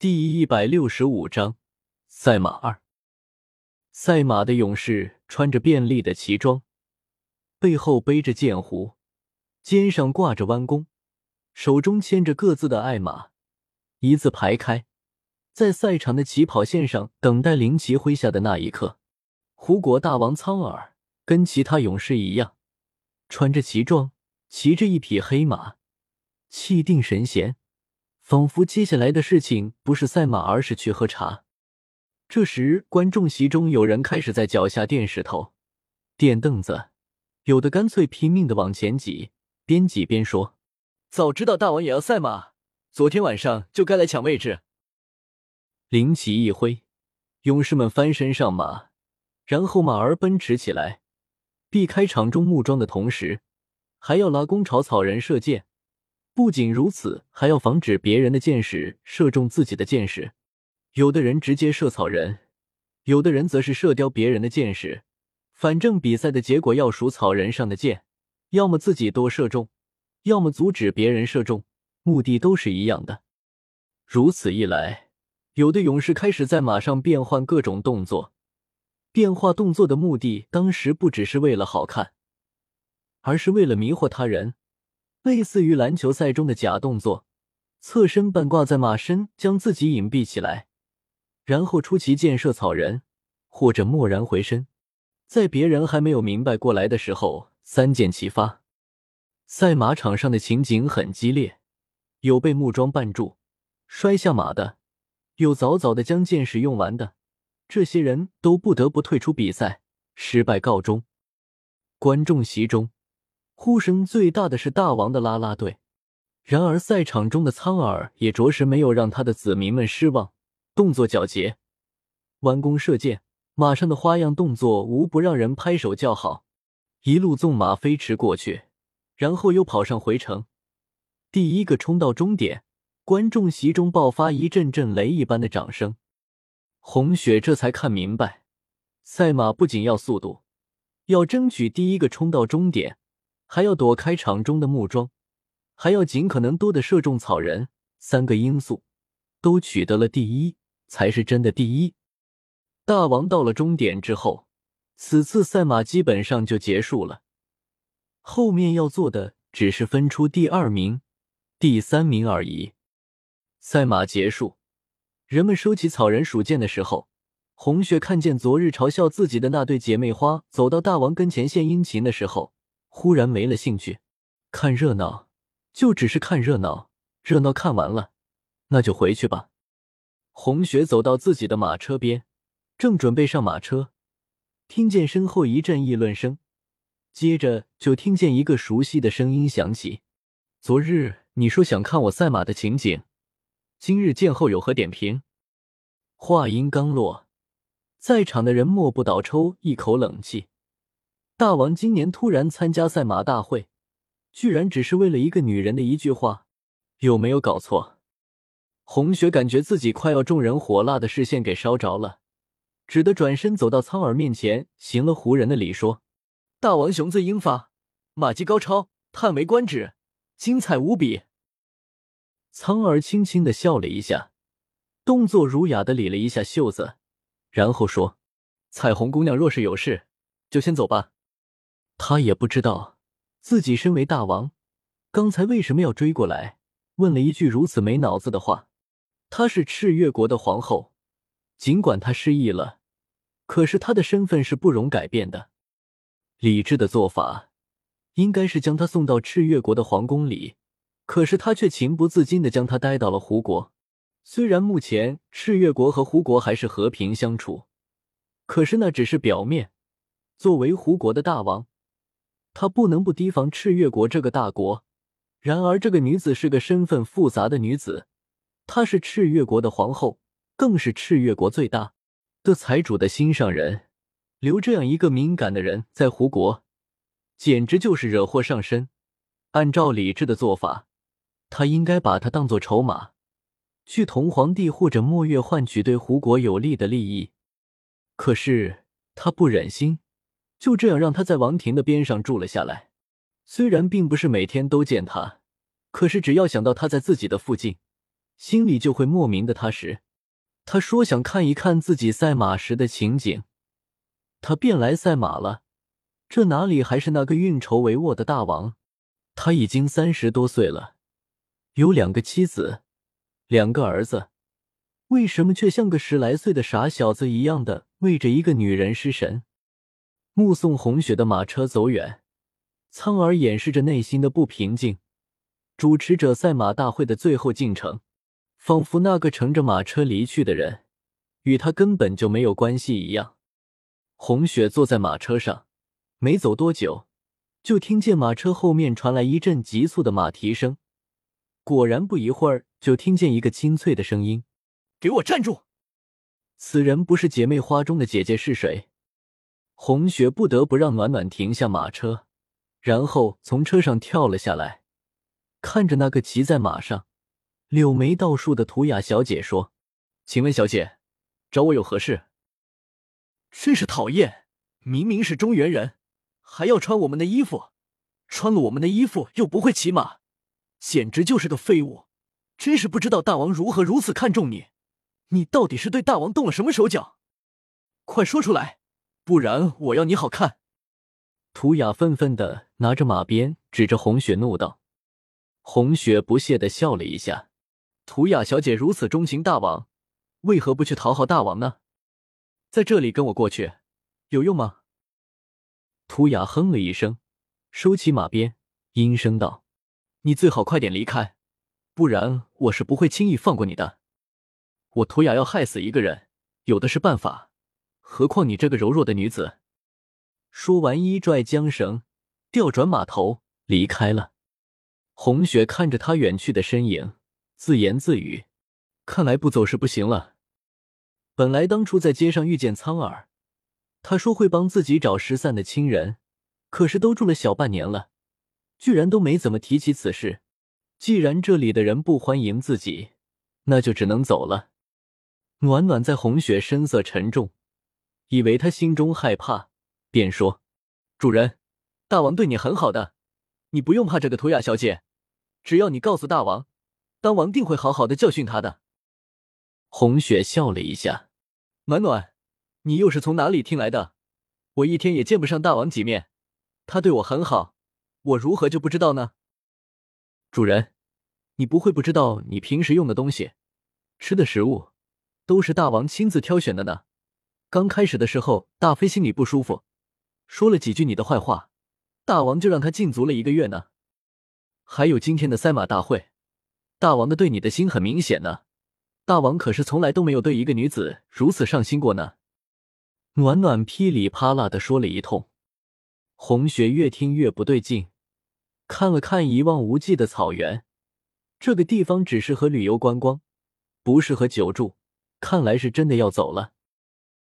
第一百六十五章赛马二。赛马的勇士穿着便利的旗装，背后背着剑壶，肩上挂着弯弓，手中牵着各自的爱马，一字排开，在赛场的起跑线上等待灵旗挥下的那一刻。胡国大王苍耳跟其他勇士一样，穿着旗装，骑着一匹黑马，气定神闲。仿佛接下来的事情不是赛马，而是去喝茶。这时，观众席中有人开始在脚下垫石头、垫凳子，有的干脆拼命的往前挤，边挤边说：“早知道大王也要赛马，昨天晚上就该来抢位置。”灵旗一挥，勇士们翻身上马，然后马儿奔驰起来，避开场中木桩的同时，还要拉弓朝草人射箭。不仅如此，还要防止别人的箭矢射中自己的箭矢。有的人直接射草人，有的人则是射掉别人的箭矢。反正比赛的结果要数草人上的箭，要么自己多射中，要么阻止别人射中，目的都是一样的。如此一来，有的勇士开始在马上变换各种动作。变化动作的目的，当时不只是为了好看，而是为了迷惑他人。类似于篮球赛中的假动作，侧身半挂在马身，将自己隐蔽起来，然后出奇箭射草人，或者蓦然回身，在别人还没有明白过来的时候，三箭齐发。赛马场上的情景很激烈，有被木桩绊住摔下马的，有早早的将箭使用完的，这些人都不得不退出比赛，失败告终。观众席中。呼声最大的是大王的啦啦队，然而赛场中的苍耳也着实没有让他的子民们失望，动作矫捷，弯弓射箭，马上的花样动作无不让人拍手叫好，一路纵马飞驰过去，然后又跑上回程，第一个冲到终点，观众席中爆发一阵阵雷一般的掌声。红雪这才看明白，赛马不仅要速度，要争取第一个冲到终点。还要躲开场中的木桩，还要尽可能多的射中草人，三个因素都取得了第一，才是真的第一。大王到了终点之后，此次赛马基本上就结束了，后面要做的只是分出第二名、第三名而已。赛马结束，人们收起草人数箭的时候，红雪看见昨日嘲笑自己的那对姐妹花走到大王跟前献殷勤的时候。忽然没了兴趣，看热闹就只是看热闹，热闹看完了，那就回去吧。红雪走到自己的马车边，正准备上马车，听见身后一阵议论声，接着就听见一个熟悉的声音响起：“昨日你说想看我赛马的情景，今日见后有何点评？”话音刚落，在场的人莫不倒抽一口冷气。大王今年突然参加赛马大会，居然只是为了一个女人的一句话，有没有搞错？红雪感觉自己快要众人火辣的视线给烧着了，只得转身走到苍耳面前，行了胡人的礼，说：“大王雄姿英发，马技高超，叹为观止，精彩无比。”苍耳轻轻的笑了一下，动作儒雅的理了一下袖子，然后说：“彩虹姑娘若是有事，就先走吧。”他也不知道自己身为大王，刚才为什么要追过来，问了一句如此没脑子的话。她是赤月国的皇后，尽管她失忆了，可是她的身份是不容改变的。理智的做法应该是将她送到赤月国的皇宫里，可是他却情不自禁的将她带到了胡国。虽然目前赤月国和胡国还是和平相处，可是那只是表面。作为胡国的大王。他不能不提防赤月国这个大国。然而，这个女子是个身份复杂的女子，她是赤月国的皇后，更是赤月国最大的财主的心上人。留这样一个敏感的人在胡国，简直就是惹祸上身。按照理智的做法，他应该把她当做筹码，去同皇帝或者墨月换取对胡国有利的利益。可是他不忍心。就这样让他在王庭的边上住了下来。虽然并不是每天都见他，可是只要想到他在自己的附近，心里就会莫名的踏实。他说想看一看自己赛马时的情景，他便来赛马了。这哪里还是那个运筹帷幄的大王？他已经三十多岁了，有两个妻子，两个儿子，为什么却像个十来岁的傻小子一样的为着一个女人失神？目送红雪的马车走远，苍耳掩饰着内心的不平静，主持者赛马大会的最后进程。仿佛那个乘着马车离去的人，与他根本就没有关系一样。红雪坐在马车上，没走多久，就听见马车后面传来一阵急促的马蹄声。果然，不一会儿就听见一个清脆的声音：“给我站住！”此人不是姐妹花中的姐姐是谁？红雪不得不让暖暖停下马车，然后从车上跳了下来，看着那个骑在马上。柳眉倒竖的图雅小姐说：“请问小姐，找我有何事？”真是讨厌！明明是中原人，还要穿我们的衣服，穿了我们的衣服又不会骑马，简直就是个废物！真是不知道大王如何如此看重你，你到底是对大王动了什么手脚？快说出来，不然我要你好看！图雅愤愤的拿着马鞭指着红雪怒道。红雪不屑的笑了一下。图雅小姐如此钟情大王，为何不去讨好大王呢？在这里跟我过去，有用吗？图雅哼了一声，收起马鞭，阴声道：“你最好快点离开，不然我是不会轻易放过你的。我图雅要害死一个人，有的是办法，何况你这个柔弱的女子。”说完，一拽缰绳，调转马头离开了。红雪看着他远去的身影。自言自语：“看来不走是不行了。本来当初在街上遇见苍耳，他说会帮自己找失散的亲人，可是都住了小半年了，居然都没怎么提起此事。既然这里的人不欢迎自己，那就只能走了。”暖暖在红雪神色沉重，以为他心中害怕，便说：“主人，大王对你很好的，你不用怕这个图雅小姐，只要你告诉大王。”当王定会好好的教训他的。红雪笑了一下，暖暖，你又是从哪里听来的？我一天也见不上大王几面，他对我很好，我如何就不知道呢？主人，你不会不知道，你平时用的东西、吃的食物，都是大王亲自挑选的呢。刚开始的时候，大飞心里不舒服，说了几句你的坏话，大王就让他禁足了一个月呢。还有今天的赛马大会。大王的对你的心很明显呢，大王可是从来都没有对一个女子如此上心过呢。暖暖噼里啪啦的说了一通，红雪越听越不对劲，看了看一望无际的草原，这个地方只适合旅游观光，不适合久住，看来是真的要走了。